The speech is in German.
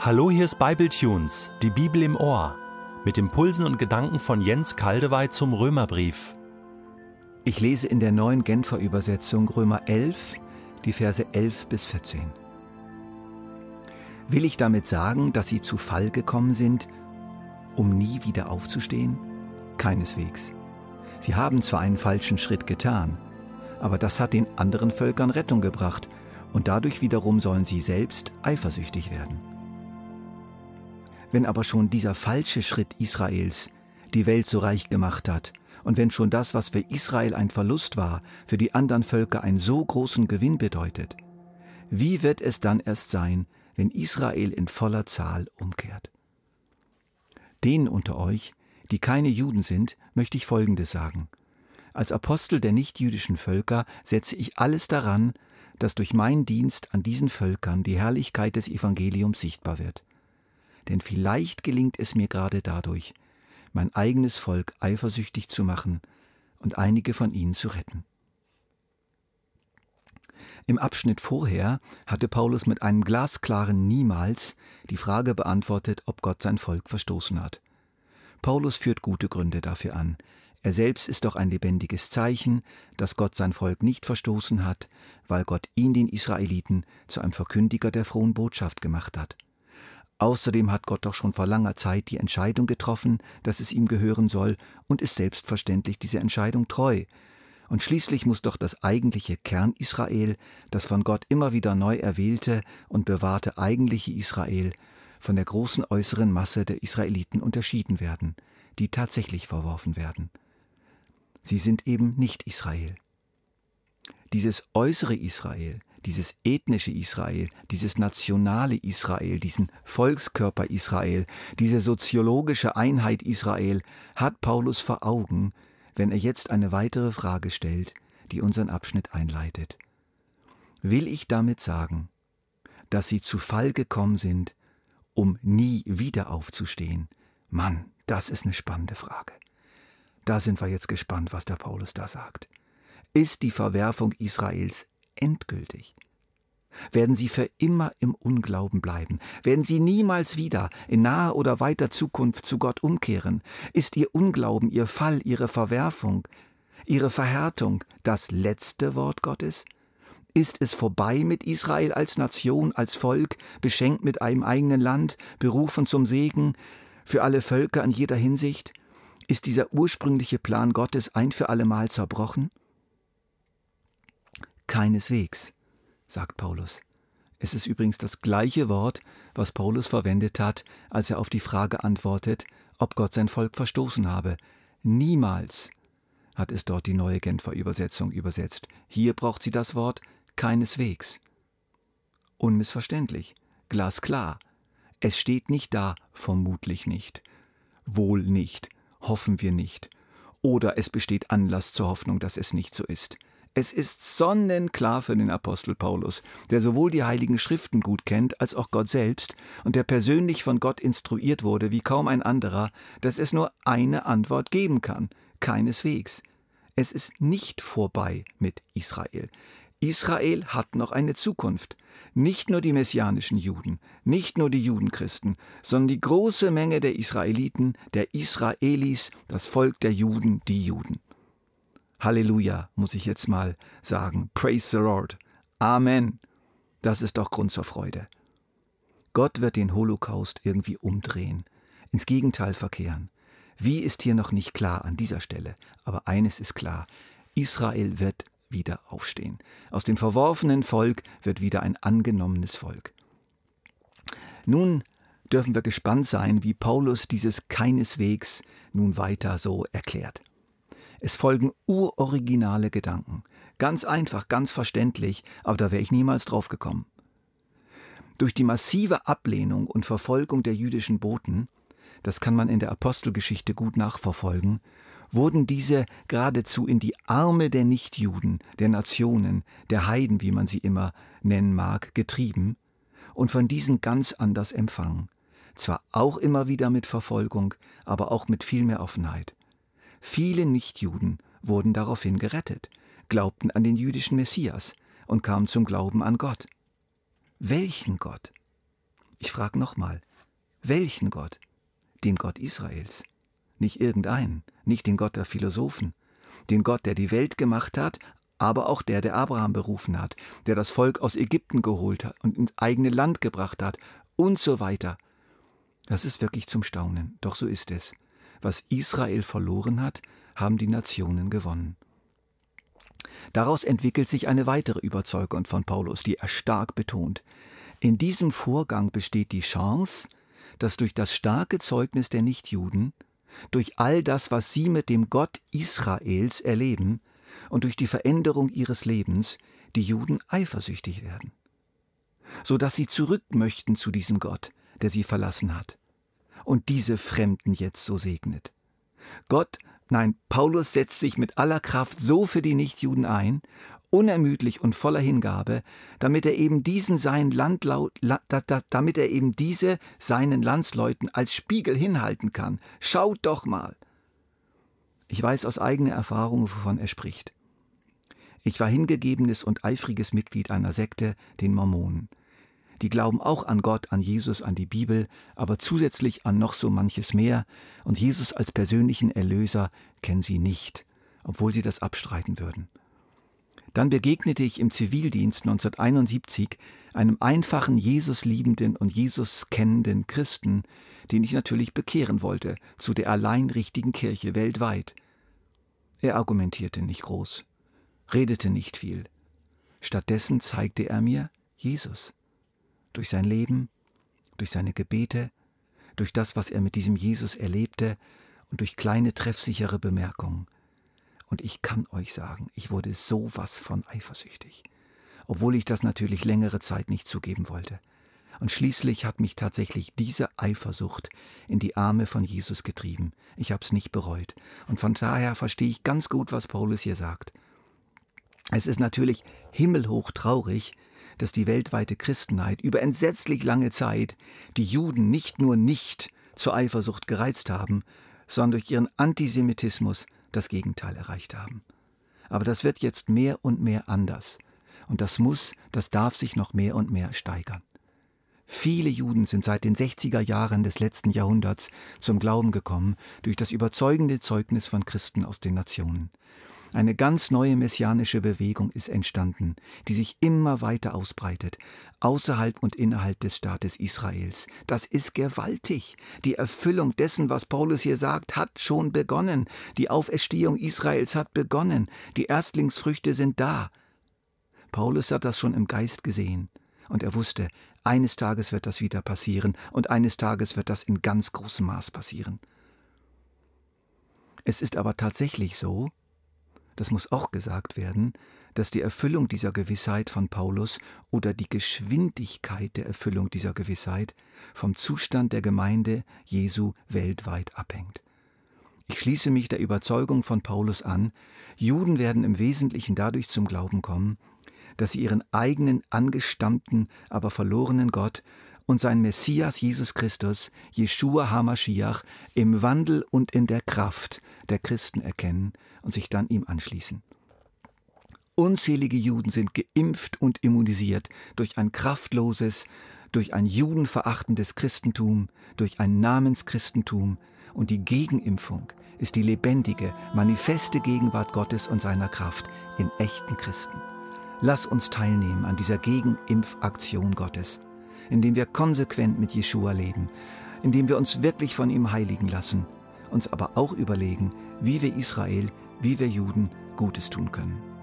Hallo, hier ist Bibletunes, die Bibel im Ohr, mit Impulsen und Gedanken von Jens Kaldewey zum Römerbrief. Ich lese in der neuen Genfer Übersetzung Römer 11, die Verse 11 bis 14. Will ich damit sagen, dass sie zu Fall gekommen sind, um nie wieder aufzustehen? Keineswegs. Sie haben zwar einen falschen Schritt getan, aber das hat den anderen Völkern Rettung gebracht, und dadurch wiederum sollen sie selbst eifersüchtig werden. Wenn aber schon dieser falsche Schritt Israels die Welt so reich gemacht hat, und wenn schon das, was für Israel ein Verlust war, für die anderen Völker einen so großen Gewinn bedeutet, wie wird es dann erst sein, wenn Israel in voller Zahl umkehrt? Denen unter euch, die keine Juden sind, möchte ich Folgendes sagen. Als Apostel der nichtjüdischen Völker setze ich alles daran, dass durch meinen Dienst an diesen Völkern die Herrlichkeit des Evangeliums sichtbar wird denn vielleicht gelingt es mir gerade dadurch, mein eigenes Volk eifersüchtig zu machen und einige von ihnen zu retten. Im Abschnitt vorher hatte Paulus mit einem glasklaren Niemals die Frage beantwortet, ob Gott sein Volk verstoßen hat. Paulus führt gute Gründe dafür an. Er selbst ist doch ein lebendiges Zeichen, dass Gott sein Volk nicht verstoßen hat, weil Gott ihn den Israeliten zu einem Verkündiger der frohen Botschaft gemacht hat. Außerdem hat Gott doch schon vor langer Zeit die Entscheidung getroffen, dass es ihm gehören soll, und ist selbstverständlich dieser Entscheidung treu. Und schließlich muss doch das eigentliche Kern Israel, das von Gott immer wieder neu erwählte und bewahrte eigentliche Israel, von der großen äußeren Masse der Israeliten unterschieden werden, die tatsächlich verworfen werden. Sie sind eben nicht Israel. Dieses äußere Israel, dieses ethnische Israel, dieses nationale Israel, diesen Volkskörper Israel, diese soziologische Einheit Israel hat Paulus vor Augen, wenn er jetzt eine weitere Frage stellt, die unseren Abschnitt einleitet. Will ich damit sagen, dass sie zu Fall gekommen sind, um nie wieder aufzustehen? Mann, das ist eine spannende Frage. Da sind wir jetzt gespannt, was der Paulus da sagt. Ist die Verwerfung Israels endgültig? Werden sie für immer im Unglauben bleiben? Werden sie niemals wieder in naher oder weiter Zukunft zu Gott umkehren? Ist ihr Unglauben, ihr Fall, ihre Verwerfung, ihre Verhärtung das letzte Wort Gottes? Ist es vorbei mit Israel als Nation, als Volk, beschenkt mit einem eigenen Land, berufen zum Segen für alle Völker in jeder Hinsicht? Ist dieser ursprüngliche Plan Gottes ein für allemal zerbrochen? Keineswegs, sagt Paulus. Es ist übrigens das gleiche Wort, was Paulus verwendet hat, als er auf die Frage antwortet, ob Gott sein Volk verstoßen habe. Niemals hat es dort die neue Genfer Übersetzung übersetzt. Hier braucht sie das Wort keineswegs. Unmissverständlich, glasklar. Es steht nicht da, vermutlich nicht, wohl nicht, hoffen wir nicht, oder es besteht Anlass zur Hoffnung, dass es nicht so ist. Es ist sonnenklar für den Apostel Paulus, der sowohl die heiligen Schriften gut kennt als auch Gott selbst und der persönlich von Gott instruiert wurde wie kaum ein anderer, dass es nur eine Antwort geben kann, keineswegs. Es ist nicht vorbei mit Israel. Israel hat noch eine Zukunft. Nicht nur die messianischen Juden, nicht nur die Judenchristen, sondern die große Menge der Israeliten, der Israelis, das Volk der Juden, die Juden. Halleluja, muss ich jetzt mal sagen. Praise the Lord. Amen. Das ist doch Grund zur Freude. Gott wird den Holocaust irgendwie umdrehen, ins Gegenteil verkehren. Wie ist hier noch nicht klar an dieser Stelle, aber eines ist klar, Israel wird wieder aufstehen. Aus dem verworfenen Volk wird wieder ein angenommenes Volk. Nun dürfen wir gespannt sein, wie Paulus dieses keineswegs nun weiter so erklärt. Es folgen uroriginale Gedanken. Ganz einfach, ganz verständlich, aber da wäre ich niemals drauf gekommen. Durch die massive Ablehnung und Verfolgung der jüdischen Boten, das kann man in der Apostelgeschichte gut nachverfolgen, wurden diese geradezu in die Arme der Nichtjuden, der Nationen, der Heiden, wie man sie immer nennen mag, getrieben und von diesen ganz anders empfangen. Zwar auch immer wieder mit Verfolgung, aber auch mit viel mehr Offenheit. Viele Nichtjuden wurden daraufhin gerettet, glaubten an den jüdischen Messias und kamen zum Glauben an Gott. Welchen Gott? Ich frage nochmal, welchen Gott? Den Gott Israels. Nicht irgendeinen, nicht den Gott der Philosophen, den Gott, der die Welt gemacht hat, aber auch der, der Abraham berufen hat, der das Volk aus Ägypten geholt hat und ins eigene Land gebracht hat und so weiter. Das ist wirklich zum Staunen, doch so ist es. Was Israel verloren hat, haben die Nationen gewonnen. Daraus entwickelt sich eine weitere Überzeugung von Paulus, die er stark betont. In diesem Vorgang besteht die Chance, dass durch das starke Zeugnis der Nichtjuden, durch all das, was sie mit dem Gott Israels erleben und durch die Veränderung ihres Lebens, die Juden eifersüchtig werden, so dass sie zurück möchten zu diesem Gott, der sie verlassen hat, und diese Fremden jetzt so segnet. Gott Nein, Paulus setzt sich mit aller Kraft so für die Nichtjuden ein, unermüdlich und voller Hingabe, damit er eben diesen seinen Landlaut, damit er eben diese seinen Landsleuten als Spiegel hinhalten kann. Schaut doch mal. Ich weiß aus eigener Erfahrung, wovon er spricht. Ich war hingegebenes und eifriges Mitglied einer Sekte, den Mormonen. Die glauben auch an Gott, an Jesus, an die Bibel, aber zusätzlich an noch so manches mehr, und Jesus als persönlichen Erlöser kennen sie nicht, obwohl sie das abstreiten würden. Dann begegnete ich im Zivildienst 1971 einem einfachen Jesus liebenden und Jesus kennenden Christen, den ich natürlich bekehren wollte zu der allein richtigen Kirche weltweit. Er argumentierte nicht groß, redete nicht viel. Stattdessen zeigte er mir Jesus durch sein Leben, durch seine Gebete, durch das, was er mit diesem Jesus erlebte und durch kleine treffsichere Bemerkungen. Und ich kann euch sagen, ich wurde sowas von eifersüchtig, obwohl ich das natürlich längere Zeit nicht zugeben wollte. Und schließlich hat mich tatsächlich diese Eifersucht in die Arme von Jesus getrieben. Ich hab's nicht bereut. Und von daher verstehe ich ganz gut, was Paulus hier sagt. Es ist natürlich himmelhoch traurig, dass die weltweite Christenheit über entsetzlich lange Zeit die Juden nicht nur nicht zur Eifersucht gereizt haben, sondern durch ihren Antisemitismus das Gegenteil erreicht haben. Aber das wird jetzt mehr und mehr anders. Und das muss, das darf sich noch mehr und mehr steigern. Viele Juden sind seit den 60er Jahren des letzten Jahrhunderts zum Glauben gekommen durch das überzeugende Zeugnis von Christen aus den Nationen. Eine ganz neue messianische Bewegung ist entstanden, die sich immer weiter ausbreitet, außerhalb und innerhalb des Staates Israels. Das ist gewaltig. Die Erfüllung dessen, was Paulus hier sagt, hat schon begonnen. Die Auferstehung Israels hat begonnen. Die Erstlingsfrüchte sind da. Paulus hat das schon im Geist gesehen. Und er wusste, eines Tages wird das wieder passieren und eines Tages wird das in ganz großem Maß passieren. Es ist aber tatsächlich so, das muss auch gesagt werden, dass die Erfüllung dieser Gewissheit von Paulus oder die Geschwindigkeit der Erfüllung dieser Gewissheit vom Zustand der Gemeinde Jesu weltweit abhängt. Ich schließe mich der Überzeugung von Paulus an, Juden werden im Wesentlichen dadurch zum Glauben kommen, dass sie ihren eigenen angestammten, aber verlorenen Gott und sein Messias Jesus Christus, Jeshua HaMashiach, im Wandel und in der Kraft der Christen erkennen und sich dann ihm anschließen. Unzählige Juden sind geimpft und immunisiert durch ein kraftloses, durch ein judenverachtendes Christentum, durch ein Namenschristentum und die Gegenimpfung ist die lebendige, manifeste Gegenwart Gottes und seiner Kraft in echten Christen. Lass uns teilnehmen an dieser Gegenimpfaktion Gottes indem wir konsequent mit Jeshua leben, indem wir uns wirklich von ihm heiligen lassen, uns aber auch überlegen, wie wir Israel, wie wir Juden Gutes tun können.